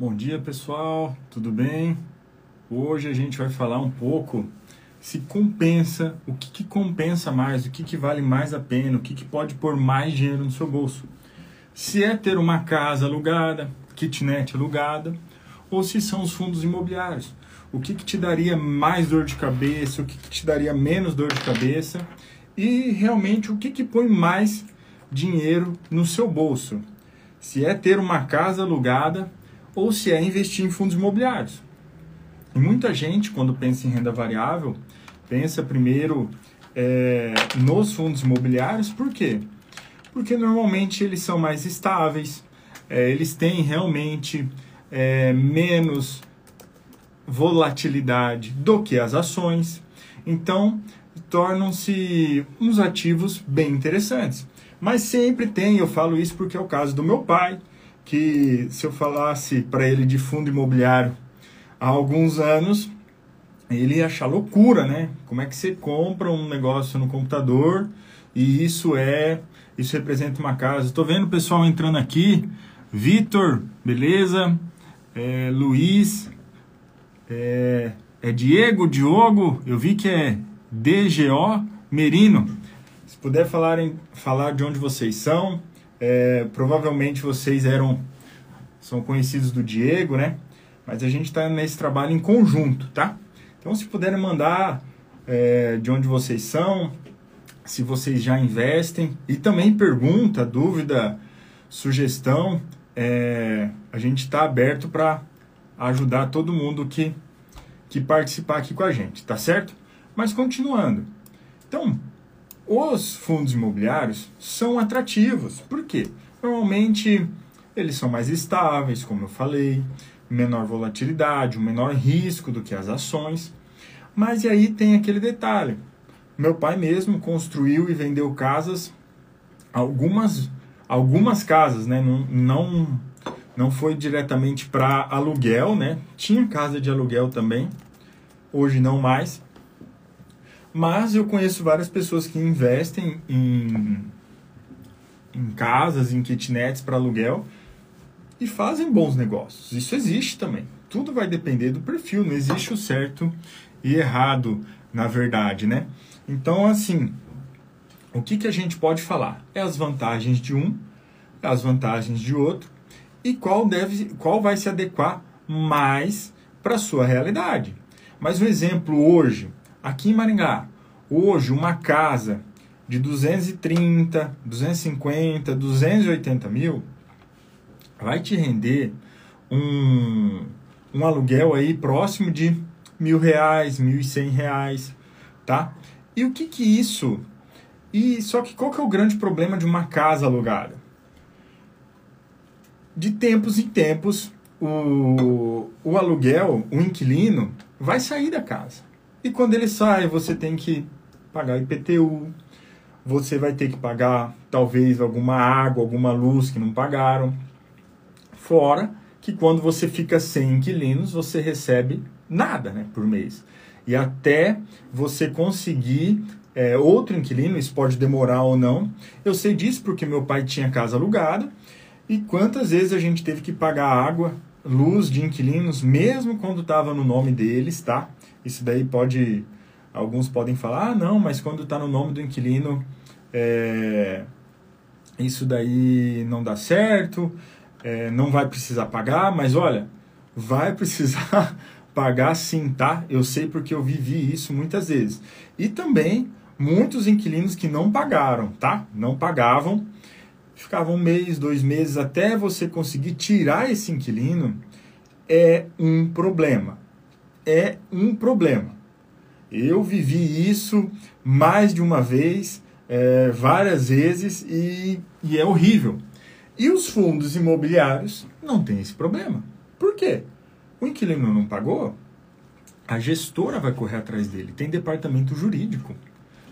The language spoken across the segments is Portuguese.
Bom dia pessoal, tudo bem? Hoje a gente vai falar um pouco se compensa, o que, que compensa mais, o que, que vale mais a pena, o que, que pode pôr mais dinheiro no seu bolso. Se é ter uma casa alugada, kitnet alugada, ou se são os fundos imobiliários. O que, que te daria mais dor de cabeça, o que, que te daria menos dor de cabeça e realmente o que, que põe mais dinheiro no seu bolso. Se é ter uma casa alugada ou se é investir em fundos imobiliários. E muita gente, quando pensa em renda variável, pensa primeiro é, nos fundos imobiliários, por quê? Porque normalmente eles são mais estáveis, é, eles têm realmente é, menos volatilidade do que as ações, então tornam-se uns ativos bem interessantes. Mas sempre tem, eu falo isso porque é o caso do meu pai, que se eu falasse para ele de fundo imobiliário há alguns anos, ele ia achar loucura, né? Como é que você compra um negócio no computador e isso é, isso representa uma casa. Estou vendo o pessoal entrando aqui. Vitor, beleza? É, Luiz, é, é Diego, Diogo, eu vi que é DGO Merino. Se puder falarem, falar de onde vocês são, é, provavelmente vocês eram são conhecidos do Diego, né? Mas a gente está nesse trabalho em conjunto, tá? Então, se puderem mandar é, de onde vocês são, se vocês já investem e também pergunta, dúvida, sugestão, é, a gente está aberto para ajudar todo mundo que, que participar aqui com a gente, tá certo? Mas continuando. Então, os fundos imobiliários são atrativos. Por quê? Normalmente eles são mais estáveis, como eu falei, menor volatilidade, um menor risco do que as ações. Mas e aí tem aquele detalhe. Meu pai mesmo construiu e vendeu casas, algumas, algumas casas, né? Não, não, não foi diretamente para aluguel, né? Tinha casa de aluguel também, hoje não mais. Mas eu conheço várias pessoas que investem em, em casas, em kitnets para aluguel e fazem bons negócios. Isso existe também. Tudo vai depender do perfil, não existe o certo e errado, na verdade, né? Então, assim, o que, que a gente pode falar? É as vantagens de um, as vantagens de outro e qual, deve, qual vai se adequar mais para a sua realidade. Mas um exemplo hoje, aqui em Maringá, hoje uma casa de 230, 250, 280 mil vai te render um, um aluguel aí próximo de mil reais, mil e cem reais, tá? E o que que isso? E só que qual que é o grande problema de uma casa alugada? De tempos em tempos, o, o aluguel, o inquilino, vai sair da casa. E quando ele sai, você tem que pagar IPTU, você vai ter que pagar talvez alguma água, alguma luz que não pagaram. Fora que quando você fica sem inquilinos, você recebe nada né, por mês. E até você conseguir é, outro inquilino, isso pode demorar ou não. Eu sei disso porque meu pai tinha casa alugada e quantas vezes a gente teve que pagar água, luz de inquilinos, mesmo quando estava no nome deles, tá? Isso daí pode. Alguns podem falar, ah, não, mas quando está no nome do inquilino, é, isso daí não dá certo é, não vai precisar pagar, mas olha, vai precisar pagar sim, tá? Eu sei porque eu vivi isso muitas vezes. E também muitos inquilinos que não pagaram, tá? Não pagavam, ficavam um mês, dois meses até você conseguir tirar esse inquilino. É um problema. É um problema. Eu vivi isso mais de uma vez, é, várias vezes, e, e é horrível. E os fundos imobiliários não têm esse problema. Por quê? O inquilino não pagou, a gestora vai correr atrás dele. Tem departamento jurídico.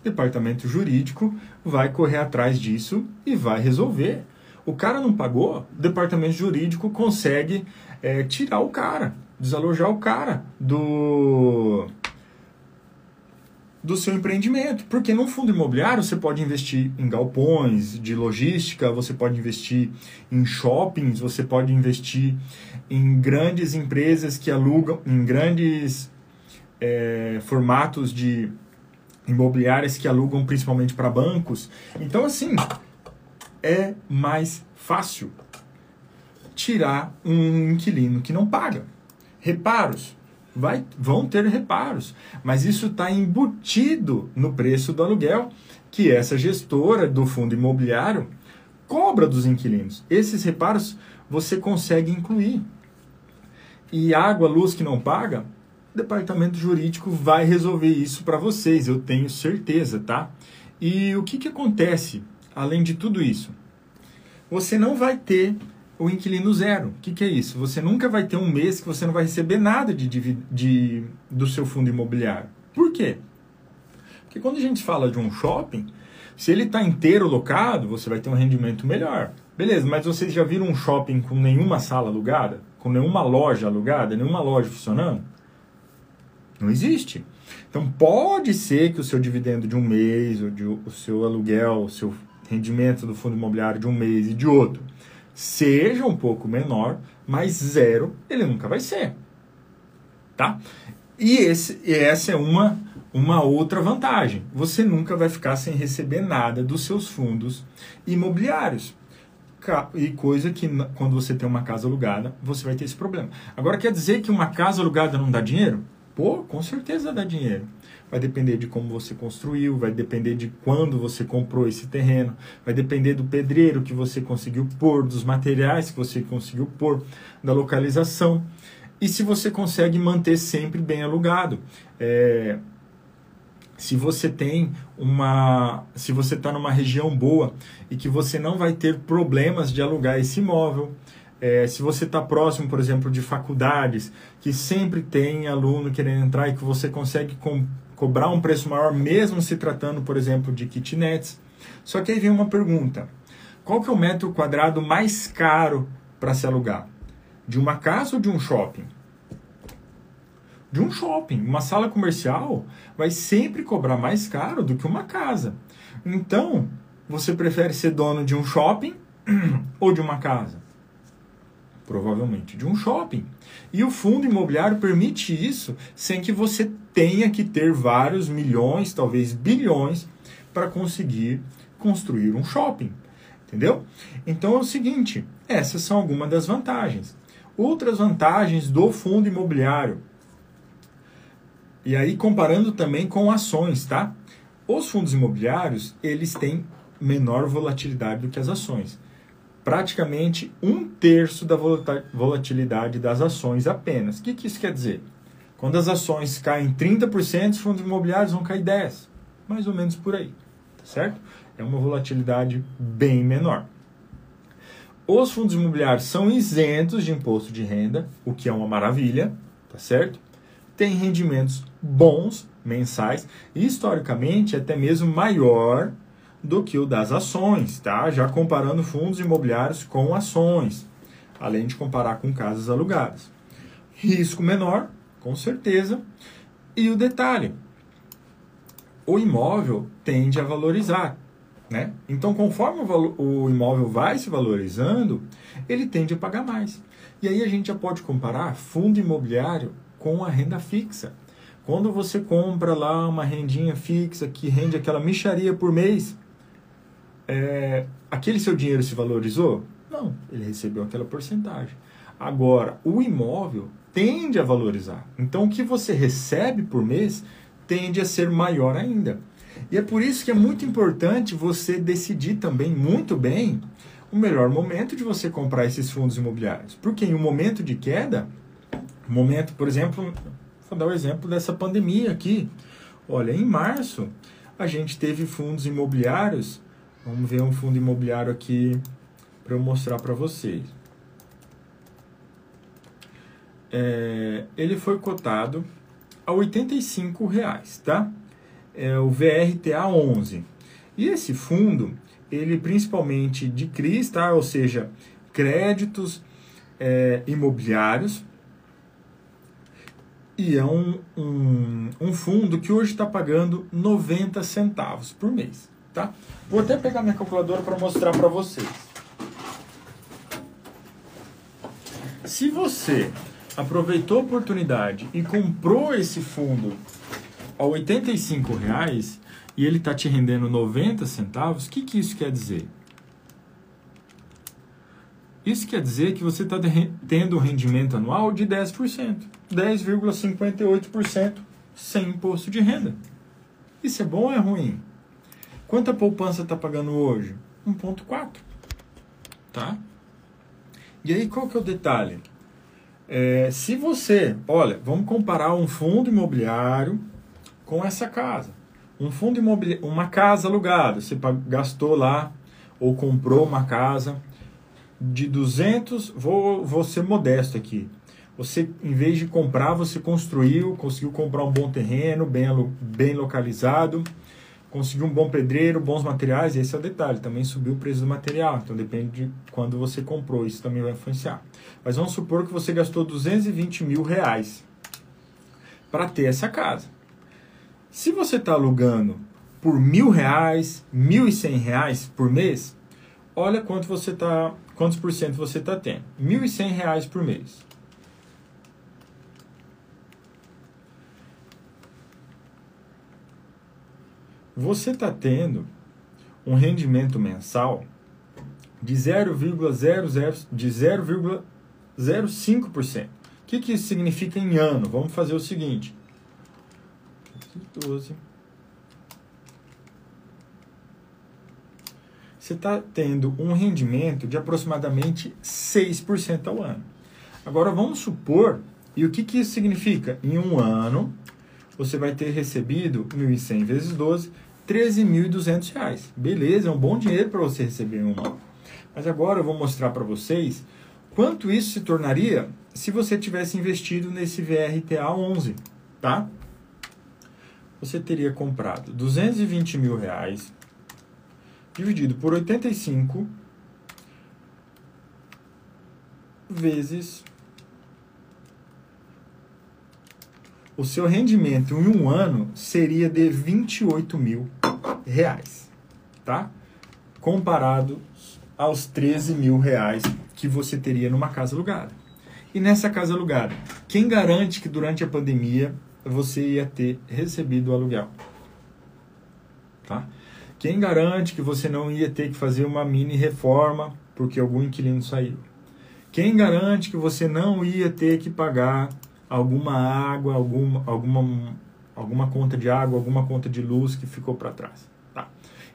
departamento jurídico vai correr atrás disso e vai resolver. O cara não pagou, departamento jurídico consegue é, tirar o cara, desalojar o cara do do seu empreendimento. Porque no fundo imobiliário você pode investir em galpões de logística, você pode investir em shoppings, você pode investir em grandes empresas que alugam, em grandes é, formatos de imobiliárias que alugam principalmente para bancos. Então, assim, é mais fácil tirar um inquilino que não paga. Reparos. Vai, vão ter reparos, mas isso está embutido no preço do aluguel que essa gestora do fundo imobiliário cobra dos inquilinos. Esses reparos você consegue incluir. E água, luz que não paga, o departamento jurídico vai resolver isso para vocês, eu tenho certeza, tá? E o que, que acontece além de tudo isso? Você não vai ter o inquilino zero. O que, que é isso? Você nunca vai ter um mês que você não vai receber nada de, de, de, do seu fundo imobiliário. Por quê? Porque quando a gente fala de um shopping, se ele está inteiro locado, você vai ter um rendimento melhor. Beleza, mas vocês já viram um shopping com nenhuma sala alugada? Com nenhuma loja alugada? Nenhuma loja funcionando? Não existe. Então pode ser que o seu dividendo de um mês, ou de, o seu aluguel, o seu rendimento do fundo imobiliário de um mês e de outro seja um pouco menor, mas zero ele nunca vai ser. Tá? E esse, essa é uma, uma outra vantagem. Você nunca vai ficar sem receber nada dos seus fundos imobiliários. E coisa que quando você tem uma casa alugada, você vai ter esse problema. Agora, quer dizer que uma casa alugada não dá dinheiro? Pô, com certeza dá dinheiro vai depender de como você construiu, vai depender de quando você comprou esse terreno, vai depender do pedreiro que você conseguiu pôr, dos materiais que você conseguiu pôr, da localização. E se você consegue manter sempre bem alugado. É, se você tem uma. Se você está numa região boa e que você não vai ter problemas de alugar esse imóvel. É, se você está próximo, por exemplo, de faculdades, que sempre tem aluno querendo entrar e que você consegue com, cobrar um preço maior, mesmo se tratando, por exemplo, de kitnets. Só que aí vem uma pergunta: qual que é o metro quadrado mais caro para se alugar? De uma casa ou de um shopping? De um shopping. Uma sala comercial vai sempre cobrar mais caro do que uma casa. Então, você prefere ser dono de um shopping ou de uma casa? Provavelmente de um shopping. E o fundo imobiliário permite isso sem que você tenha que ter vários milhões, talvez bilhões, para conseguir construir um shopping. Entendeu? Então é o seguinte: essas são algumas das vantagens. Outras vantagens do fundo imobiliário. E aí comparando também com ações, tá? Os fundos imobiliários, eles têm menor volatilidade do que as ações. Praticamente um terço da volatilidade das ações apenas. O que, que isso quer dizer? Quando as ações caem 30%, os fundos imobiliários vão cair 10%. Mais ou menos por aí. Tá certo? É uma volatilidade bem menor. Os fundos imobiliários são isentos de imposto de renda, o que é uma maravilha, tá certo? Tem rendimentos bons mensais e historicamente até mesmo maior do que o das ações, tá? Já comparando fundos imobiliários com ações, além de comparar com casas alugadas. Risco menor, com certeza. E o detalhe: o imóvel tende a valorizar. Né? Então, conforme o, imóvel vai se valorizando, ele tende a pagar mais. E aí a gente já pode comparar fundo imobiliário com a renda fixa. Quando você compra lá uma rendinha fixa que rende aquela micharia por mês, é, aquele seu dinheiro se valorizou? Não, ele recebeu aquela porcentagem. Agora, o imóvel tende a valorizar. Então, o que você recebe por mês tende a ser maior ainda. E é por isso que é muito importante você decidir também muito bem o melhor momento de você comprar esses fundos imobiliários. Porque em um momento de queda, momento, por exemplo, vou dar o um exemplo dessa pandemia aqui. Olha, em março, a gente teve fundos imobiliários. Vamos ver um fundo imobiliário aqui para eu mostrar para vocês é, ele foi cotado a 85 reais, tá? É o VRTA 11. E esse fundo, ele principalmente de CRIs, tá? Ou seja, créditos é, imobiliários. E é um, um, um fundo que hoje está pagando 90 centavos por mês. Tá? Vou até pegar minha calculadora para mostrar para vocês. Se você aproveitou a oportunidade e comprou esse fundo a 85 reais e ele está te rendendo 90 centavos, o que, que isso quer dizer? Isso quer dizer que você está tendo um rendimento anual de 10%, 10,58% sem imposto de renda. Isso é bom ou é ruim? Quanta poupança está pagando hoje? 1,4. Tá? E aí qual que é o detalhe? É, se você, olha, vamos comparar um fundo imobiliário com essa casa. Um fundo imobiliário, uma casa alugada, você gastou lá ou comprou uma casa de 200, vou, vou ser modesto aqui. Você, em vez de comprar, você construiu, conseguiu comprar um bom terreno, bem, bem localizado, conseguiu um bom pedreiro, bons materiais, esse é o detalhe, também subiu o preço do material, então depende de quando você comprou, isso também vai influenciar. Mas vamos supor que você gastou 220 mil reais para ter essa casa. Se você está alugando por mil reais, mil e cem reais por mês, olha quanto você tá, quantos por cento você está tendo. Mil e cem reais por mês. Você está tendo um rendimento mensal de 0,00 de 0,05%. O que, que isso significa em ano? Vamos fazer o seguinte. 12. Você está tendo um rendimento de aproximadamente 6% ao ano. Agora vamos supor, e o que, que isso significa? Em um ano, você vai ter recebido 1.100 vezes 12, 13.200 reais. Beleza, é um bom dinheiro para você receber um ano. Mas agora eu vou mostrar para vocês quanto isso se tornaria se você tivesse investido nesse VRTA 11, tá? Você teria comprado 220 mil reais dividido por 85 vezes o seu rendimento em um ano seria de 28 mil reais, tá? Comparado aos 13 mil reais que você teria numa casa alugada. E nessa casa alugada, quem garante que durante a pandemia você ia ter recebido o aluguel? Tá? Quem garante que você não ia ter que fazer uma mini reforma porque algum inquilino saiu? Quem garante que você não ia ter que pagar alguma água, alguma, alguma, alguma conta de água, alguma conta de luz que ficou para trás.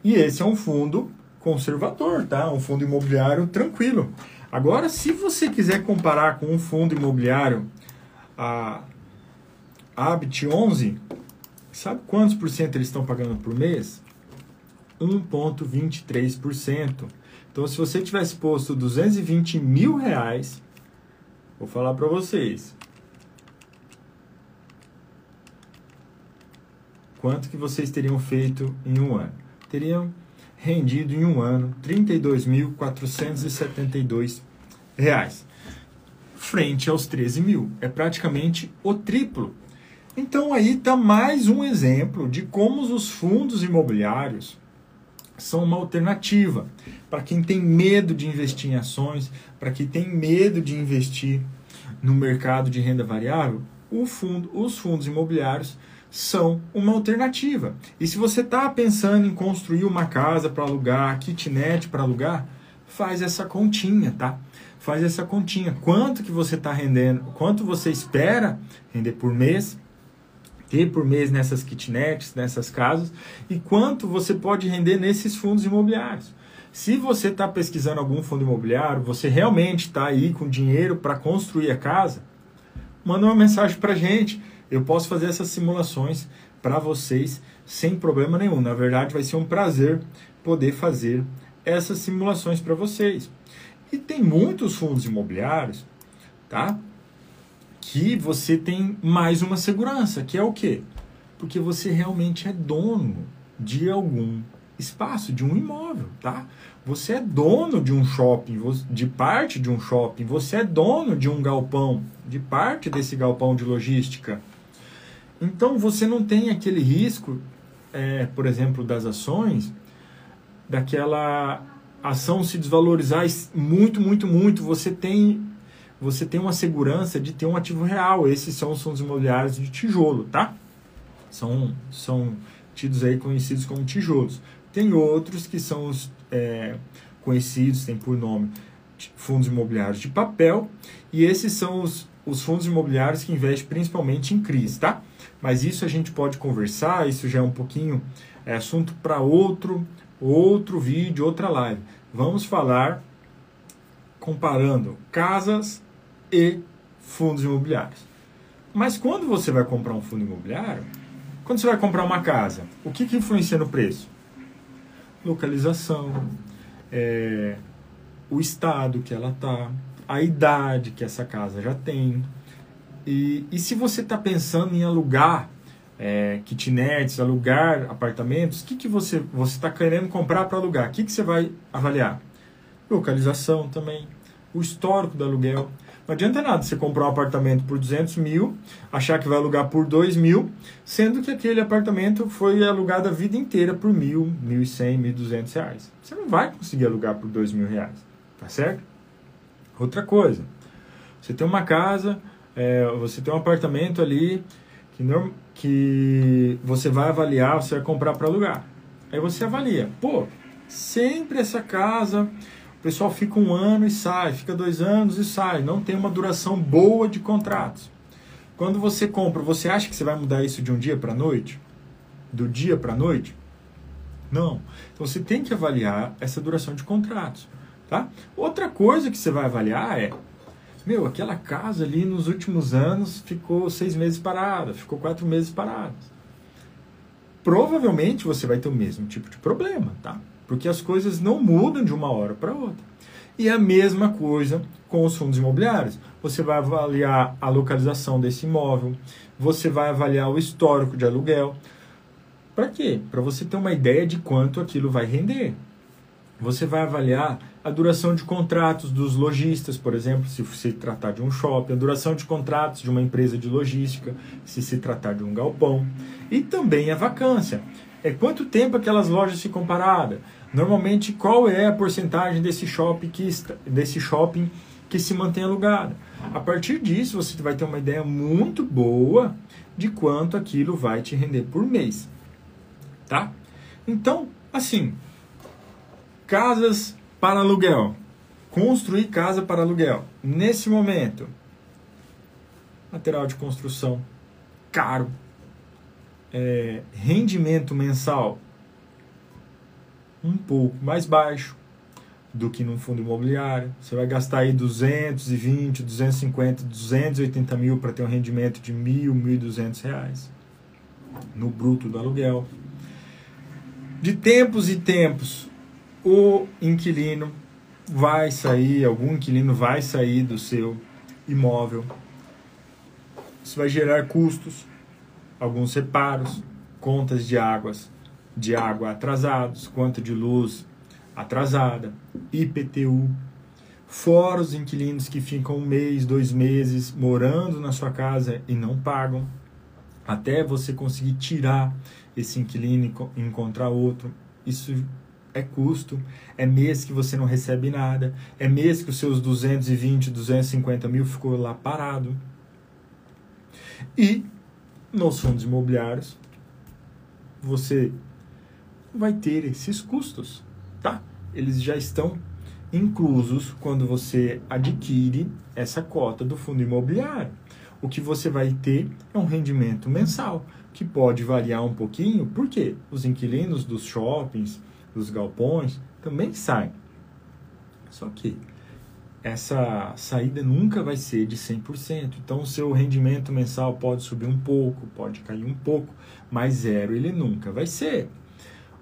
E esse é um fundo conservador, tá? Um fundo imobiliário tranquilo. Agora, se você quiser comparar com um fundo imobiliário, a Habit 11, sabe quantos por cento eles estão pagando por mês? 1,23%. Então, se você tivesse posto 220 mil reais, vou falar para vocês, quanto que vocês teriam feito em um ano? Teriam rendido em um ano 32.472 reais, frente aos 13 mil. É praticamente o triplo. Então aí está mais um exemplo de como os fundos imobiliários são uma alternativa para quem tem medo de investir em ações, para quem tem medo de investir no mercado de renda variável, fundo, os fundos imobiliários são uma alternativa. E se você está pensando em construir uma casa para alugar, kitnet para alugar, faz essa continha, tá? Faz essa continha. Quanto que você está rendendo, quanto você espera render por mês, ter por mês nessas kitnets, nessas casas, e quanto você pode render nesses fundos imobiliários. Se você está pesquisando algum fundo imobiliário, você realmente está aí com dinheiro para construir a casa, manda uma mensagem para gente eu posso fazer essas simulações para vocês sem problema nenhum. Na verdade, vai ser um prazer poder fazer essas simulações para vocês. E tem muitos fundos imobiliários, tá? Que você tem mais uma segurança, que é o quê? Porque você realmente é dono de algum espaço, de um imóvel, tá? Você é dono de um shopping, de parte de um shopping, você é dono de um galpão, de parte desse galpão de logística Então você não tem aquele risco, é, por exemplo, das ações, daquela ação se desvalorizar muito, muito, muito. Você tem você tem uma segurança de ter um ativo real. Esses são os fundos imobiliários de tijolo, tá? São, são tidos aí conhecidos como tijolos. Tem outros que são os é, conhecidos, tem por nome fundos imobiliários de papel, e esses são os, os fundos imobiliários que investem principalmente em CRIs, tá? Mas isso a gente pode conversar, isso já é um pouquinho é assunto para outro, outro vídeo, outra live. Vamos falar comparando casas e fundos imobiliários. Mas quando você vai comprar um fundo imobiliário, quando você vai comprar uma casa, o que, que influencia no preço? Localização, é, o estado que ela está, a idade que essa casa já tem. E, e se você está pensando em alugar é, kitnets, alugar apartamentos, o que, que você está querendo comprar para alugar? O que, que você vai avaliar? Localização também, o histórico do aluguel. Não adianta nada você comprar um apartamento por 200 mil, achar que vai alugar por 2 mil, sendo que aquele apartamento foi alugado a vida inteira por mil, mil e cem, mil e duzentos reais. Você não vai conseguir alugar por dois mil reais, tá certo? Outra coisa, você tem uma casa, é, você tem um apartamento ali que, norm, que você vai avaliar, você vai comprar para alugar. Aí você avalia, pô, sempre essa casa o pessoal fica um ano e sai, fica dois anos e sai, não tem uma duração boa de contratos. Quando você compra, você acha que você vai mudar isso de um dia para noite? Do dia para noite? Não. Então você tem que avaliar essa duração de contratos. Tá? Outra coisa que você vai avaliar é: meu, aquela casa ali nos últimos anos ficou seis meses parada, ficou quatro meses parada. Provavelmente você vai ter o mesmo tipo de problema, tá? porque as coisas não mudam de uma hora para outra. E a mesma coisa com os fundos imobiliários. Você vai avaliar a localização desse imóvel, você vai avaliar o histórico de aluguel. Para quê? Para você ter uma ideia de quanto aquilo vai render. Você vai avaliar a duração de contratos dos lojistas, por exemplo, se se tratar de um shopping, a duração de contratos de uma empresa de logística, se se tratar de um galpão, e também a vacância é quanto tempo aquelas lojas ficam paradas. Normalmente, qual é a porcentagem desse shopping que, desse shopping que se mantém alugado. A partir disso, você vai ter uma ideia muito boa de quanto aquilo vai te render por mês. Tá? Então, assim, casas para aluguel. Construir casa para aluguel. Nesse momento, material de construção caro, é, rendimento mensal um pouco mais baixo do que num fundo imobiliário. Você vai gastar aí 220, 250, 280 mil para ter um rendimento de mil, mil duzentos reais no bruto do aluguel. De tempos e tempos, o inquilino vai sair, algum inquilino vai sair do seu imóvel. Isso vai gerar custos alguns reparos, contas de águas de água atrasados, conta de luz atrasada, IPTU, fora os inquilinos que ficam um mês, dois meses morando na sua casa e não pagam, até você conseguir tirar esse inquilino e encontrar outro. Isso é custo, é mês que você não recebe nada, é mês que os seus 220, 250 mil ficou lá parado. E nos fundos imobiliários, você vai ter esses custos, tá? Eles já estão inclusos quando você adquire essa cota do fundo imobiliário. O que você vai ter é um rendimento mensal, que pode variar um pouquinho, porque os inquilinos dos shoppings, dos galpões, também saem. Só que essa saída nunca vai ser de 100%. Então, o seu rendimento mensal pode subir um pouco, pode cair um pouco, mas zero ele nunca vai ser.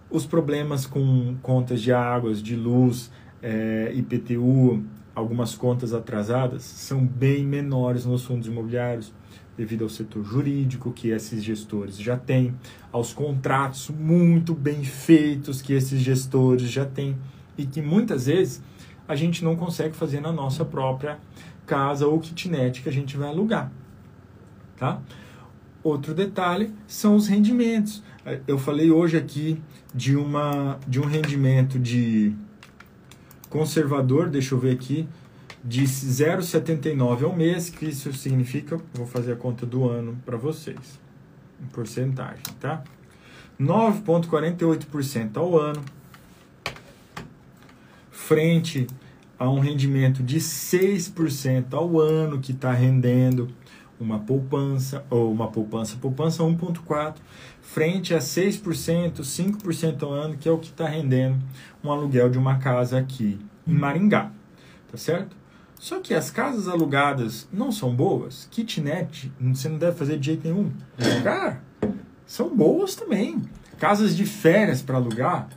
Os problemas com contas de águas, de luz, é, IPTU, algumas contas atrasadas, são bem menores nos fundos imobiliários, devido ao setor jurídico que esses gestores já têm, aos contratos muito bem feitos que esses gestores já têm, e que muitas vezes a gente não consegue fazer na nossa própria casa ou kitnet que a gente vai alugar. Tá? outro detalhe são os rendimentos. Eu falei hoje aqui de, uma, de um rendimento de conservador, deixa eu ver aqui, de 0,79 ao mês, que isso significa, vou fazer a conta do ano para vocês, em porcentagem, tá? 9,48% ao ano, frente a um rendimento de 6% ao ano que está rendendo uma poupança, ou uma poupança, poupança 1,4%, frente a 6%, 5% ao ano, que é o que está rendendo um aluguel de uma casa aqui em Maringá, tá certo? Só que as casas alugadas não são boas, kitnet você não deve fazer de jeito nenhum. Lugar são boas também. Casas de férias para alugar,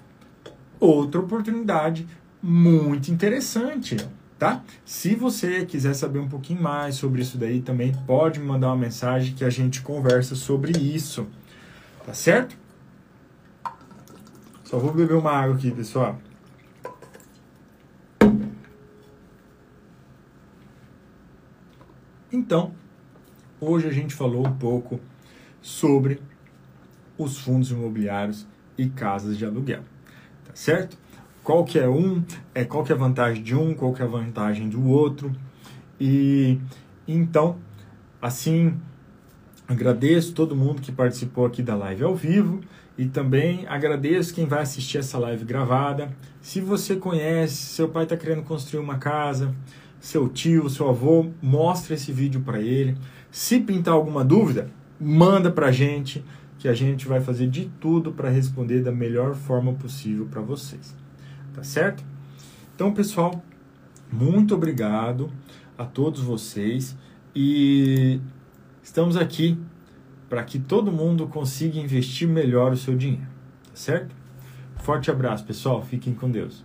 outra oportunidade muito interessante, tá? Se você quiser saber um pouquinho mais sobre isso daí também, pode me mandar uma mensagem que a gente conversa sobre isso, tá certo? Só vou beber uma água aqui, pessoal. Então, hoje a gente falou um pouco sobre os fundos imobiliários e casas de aluguel, tá certo? qual que é um, é, qual que é a vantagem de um, qual que é a vantagem do outro. E então, assim, agradeço todo mundo que participou aqui da live ao vivo e também agradeço quem vai assistir essa live gravada. Se você conhece, seu pai está querendo construir uma casa, seu tio, seu avô, mostre esse vídeo para ele. Se pintar alguma dúvida, manda para a gente, que a gente vai fazer de tudo para responder da melhor forma possível para vocês tá certo? Então, pessoal, muito obrigado a todos vocês e estamos aqui para que todo mundo consiga investir melhor o seu dinheiro, tá certo? Forte abraço, pessoal. Fiquem com Deus.